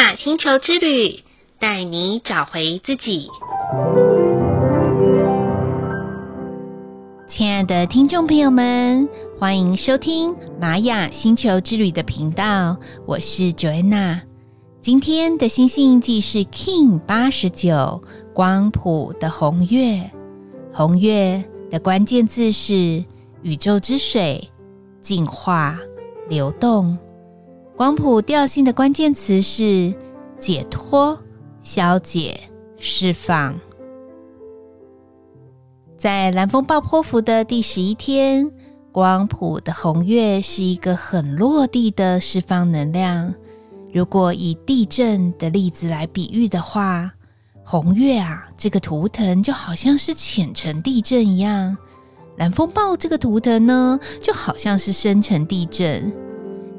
雅星球之旅，带你找回自己。亲爱的听众朋友们，欢迎收听玛雅星球之旅的频道，我是 Joanna。今天的星星印记是 King 八十九光谱的红月，红月的关键字是宇宙之水、净化、流动。光谱调性的关键词是解脱、消解、释放。在蓝风暴波符的第十一天，光谱的红月是一个很落地的释放能量。如果以地震的例子来比喻的话，红月啊，这个图腾就好像是浅层地震一样；蓝风暴这个图腾呢，就好像是深层地震。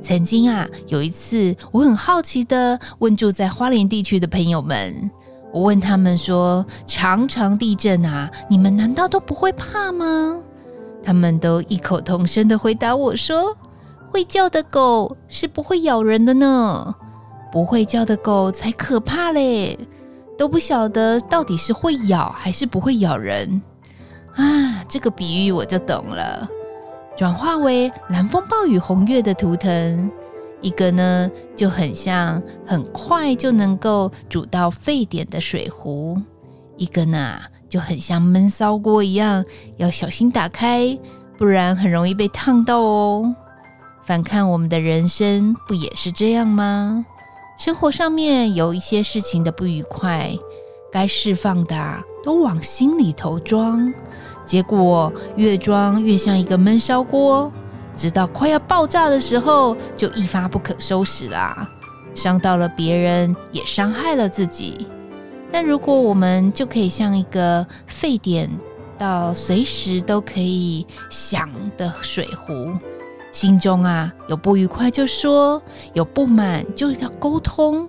曾经啊，有一次，我很好奇的问住在花莲地区的朋友们，我问他们说：“常常地震啊，你们难道都不会怕吗？”他们都异口同声的回答我说：“会叫的狗是不会咬人的呢，不会叫的狗才可怕嘞，都不晓得到底是会咬还是不会咬人。”啊，这个比喻我就懂了。转化为蓝风暴雨红月的图腾，一个呢就很像很快就能够煮到沸点的水壶，一个呢就很像闷烧锅一样，要小心打开，不然很容易被烫到哦。反看我们的人生，不也是这样吗？生活上面有一些事情的不愉快，该释放的都往心里头装。结果越装越像一个闷烧锅，直到快要爆炸的时候，就一发不可收拾啦！伤到了别人，也伤害了自己。但如果我们就可以像一个沸点到随时都可以响的水壶，心中啊有不愉快就说，有不满就要沟通，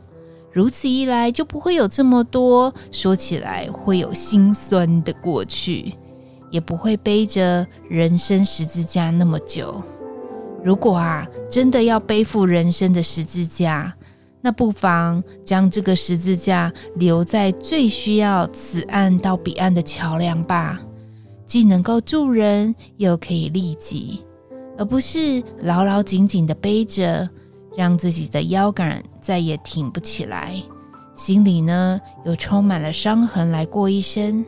如此一来就不会有这么多说起来会有心酸的过去。也不会背着人生十字架那么久。如果啊，真的要背负人生的十字架，那不妨将这个十字架留在最需要此岸到彼岸的桥梁吧，既能够助人，又可以利己，而不是牢牢紧紧的背着，让自己的腰杆再也挺不起来，心里呢又充满了伤痕来过一生。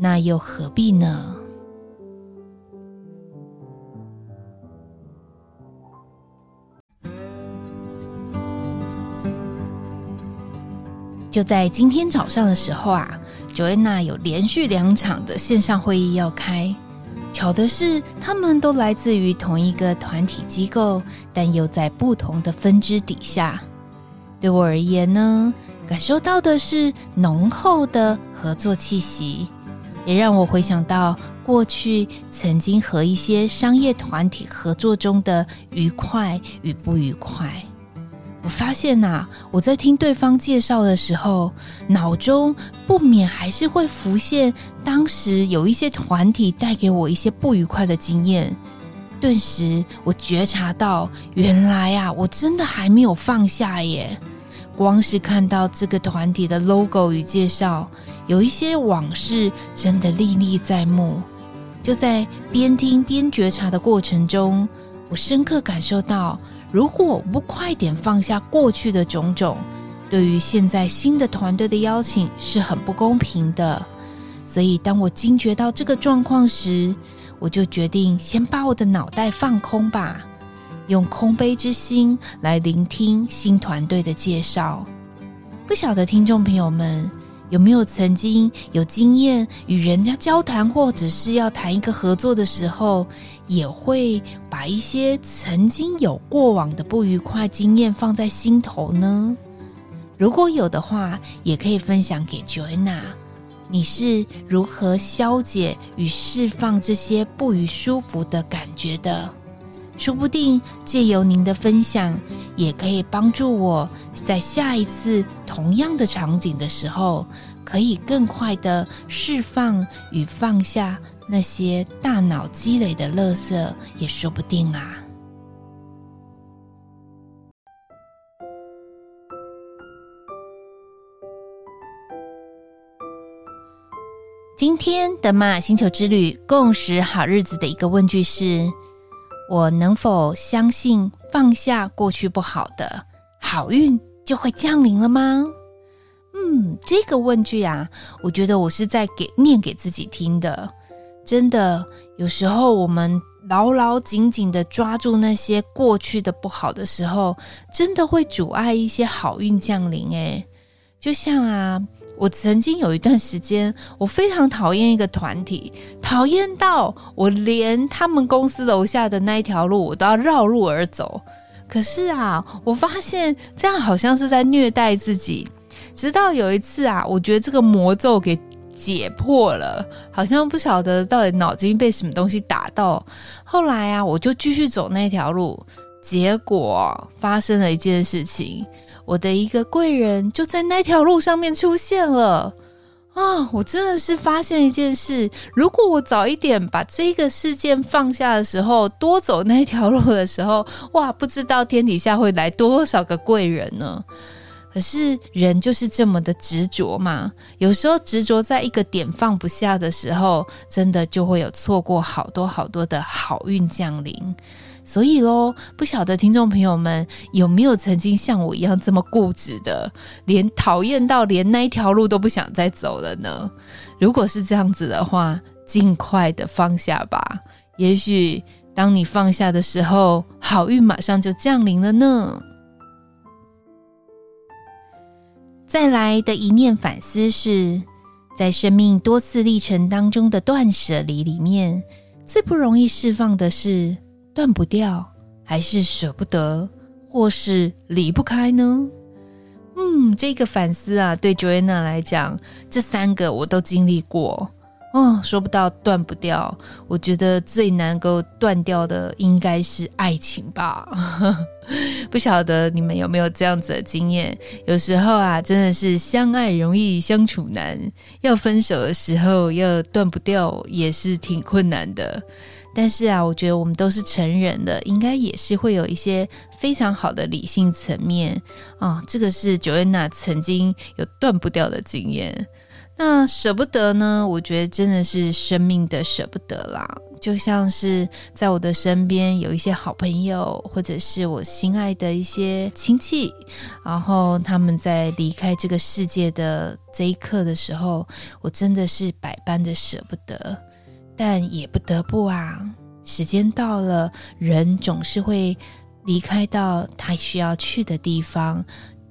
那又何必呢？就在今天早上的时候啊，Joanna 有连续两场的线上会议要开。巧的是，他们都来自于同一个团体机构，但又在不同的分支底下。对我而言呢，感受到的是浓厚的合作气息。也让我回想到过去曾经和一些商业团体合作中的愉快与不愉快。我发现呐，我在听对方介绍的时候，脑中不免还是会浮现当时有一些团体带给我一些不愉快的经验。顿时，我觉察到，原来啊，我真的还没有放下耶。光是看到这个团体的 logo 与介绍，有一些往事真的历历在目。就在边听边觉察的过程中，我深刻感受到，如果不快点放下过去的种种，对于现在新的团队的邀请是很不公平的。所以，当我惊觉到这个状况时，我就决定先把我的脑袋放空吧。用空杯之心来聆听新团队的介绍。不晓得听众朋友们有没有曾经有经验与人家交谈，或者是要谈一个合作的时候，也会把一些曾经有过往的不愉快经验放在心头呢？如果有的话，也可以分享给 Joanna。你是如何消解与释放这些不愉舒服的感觉的？说不定借由您的分享，也可以帮助我在下一次同样的场景的时候，可以更快的释放与放下那些大脑积累的垃圾，也说不定啊。今天的马星球之旅共识好日子的一个问句是。我能否相信放下过去不好的，好运就会降临了吗？嗯，这个问句啊，我觉得我是在给念给自己听的。真的，有时候我们牢牢紧紧的抓住那些过去的不好的时候，真的会阻碍一些好运降临。诶，就像啊。我曾经有一段时间，我非常讨厌一个团体，讨厌到我连他们公司楼下的那一条路，我都要绕路而走。可是啊，我发现这样好像是在虐待自己。直到有一次啊，我觉得这个魔咒给解破了，好像不晓得到底脑筋被什么东西打到。后来啊，我就继续走那条路，结果发生了一件事情。我的一个贵人就在那条路上面出现了啊！我真的是发现一件事：如果我早一点把这个事件放下的时候，多走那条路的时候，哇，不知道天底下会来多少个贵人呢？可是人就是这么的执着嘛，有时候执着在一个点放不下的时候，真的就会有错过好多好多的好运降临。所以喽，不晓得听众朋友们有没有曾经像我一样这么固执的，连讨厌到连那一条路都不想再走了呢？如果是这样子的话，尽快的放下吧。也许当你放下的时候，好运马上就降临了呢。再来的一念反思是，在生命多次历程当中的断舍离里面，最不容易释放的是。断不掉，还是舍不得，或是离不开呢？嗯，这个反思啊，对 Joanna 来讲，这三个我都经历过。哦，说不到断不掉，我觉得最难够断掉的应该是爱情吧。不晓得你们有没有这样子的经验？有时候啊，真的是相爱容易相处难，要分手的时候要断不掉，也是挺困难的。但是啊，我觉得我们都是成人的，应该也是会有一些非常好的理性层面啊、哦。这个是 Joanna 曾经有断不掉的经验。那舍不得呢？我觉得真的是生命的舍不得啦。就像是在我的身边有一些好朋友，或者是我心爱的一些亲戚，然后他们在离开这个世界的这一刻的时候，我真的是百般的舍不得。但也不得不啊，时间到了，人总是会离开到他需要去的地方。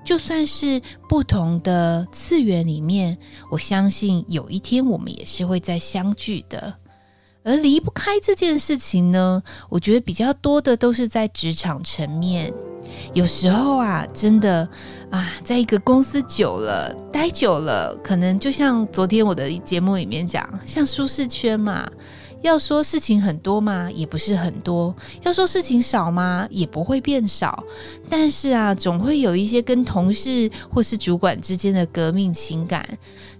就算是不同的次元里面，我相信有一天我们也是会再相聚的。而离不开这件事情呢，我觉得比较多的都是在职场层面。有时候啊，真的啊，在一个公司久了，待久了，可能就像昨天我的节目里面讲，像舒适圈嘛。要说事情很多吗？也不是很多。要说事情少吗？也不会变少。但是啊，总会有一些跟同事或是主管之间的革命情感。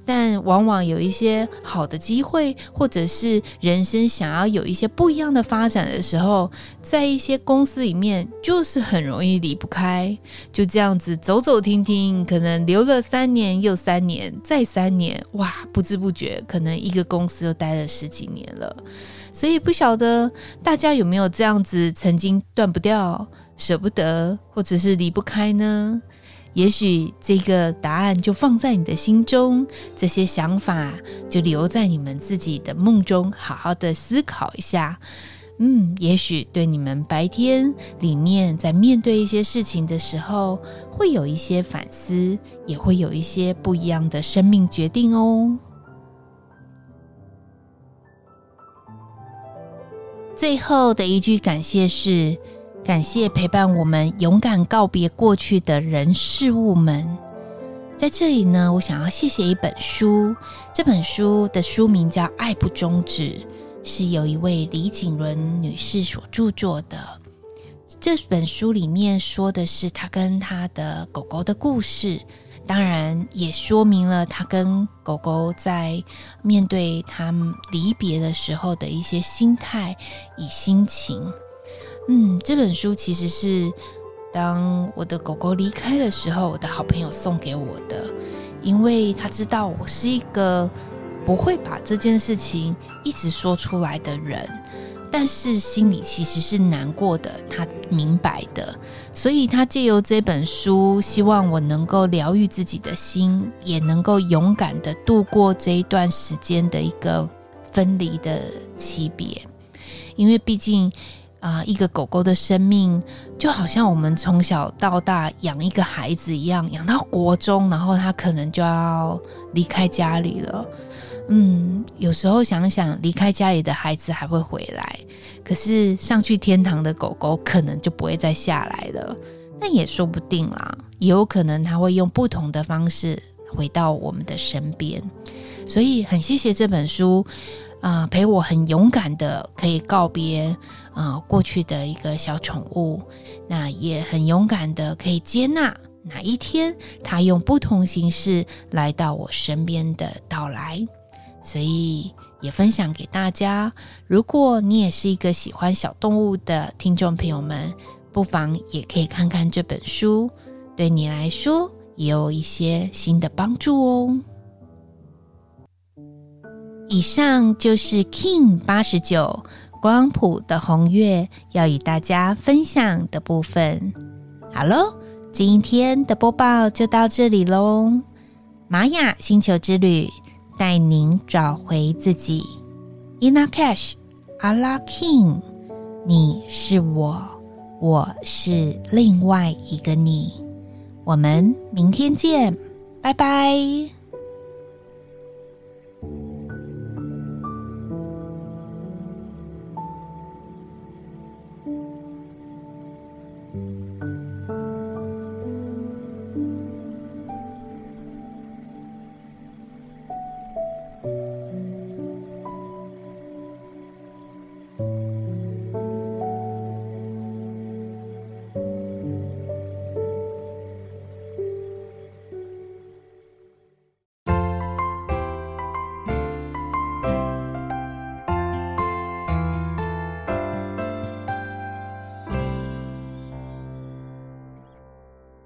但往往有一些好的机会，或者是人生想要有一些不一样的发展的时候，在一些公司里面，就是很容易离不开。就这样子走走停停，可能留了三年又三年，再三年，哇，不知不觉，可能一个公司又待了十几年了。所以不晓得大家有没有这样子曾经断不掉、舍不得，或者是离不开呢？也许这个答案就放在你的心中，这些想法就留在你们自己的梦中，好好的思考一下。嗯，也许对你们白天里面在面对一些事情的时候，会有一些反思，也会有一些不一样的生命决定哦。最后的一句感谢是。感谢陪伴我们勇敢告别过去的人事物们。在这里呢，我想要谢谢一本书，这本书的书名叫《爱不终止》，是由一位李景伦女士所著作的。这本书里面说的是她跟她的狗狗的故事，当然也说明了他跟狗狗在面对他们离别的时候的一些心态与心情。嗯，这本书其实是当我的狗狗离开的时候，我的好朋友送给我的，因为他知道我是一个不会把这件事情一直说出来的人，但是心里其实是难过的，他明白的，所以他借由这本书，希望我能够疗愈自己的心，也能够勇敢的度过这一段时间的一个分离的期别，因为毕竟。啊，一个狗狗的生命就好像我们从小到大养一个孩子一样，养到国中，然后他可能就要离开家里了。嗯，有时候想想，离开家里的孩子还会回来，可是上去天堂的狗狗可能就不会再下来了。那也说不定啦，也有可能他会用不同的方式回到我们的身边。所以很谢谢这本书。啊、陪我很勇敢的可以告别啊、过去的一个小宠物，那也很勇敢的可以接纳哪一天它用不同形式来到我身边的到来，所以也分享给大家。如果你也是一个喜欢小动物的听众朋友们，不妨也可以看看这本书，对你来说也有一些新的帮助哦。以上就是 King 八十九光谱的红月要与大家分享的部分。好喽，今天的播报就到这里喽。玛雅星球之旅带您找回自己。Ina Cash Ala Kin，你是我，我是另外一个你。我们明天见，拜拜。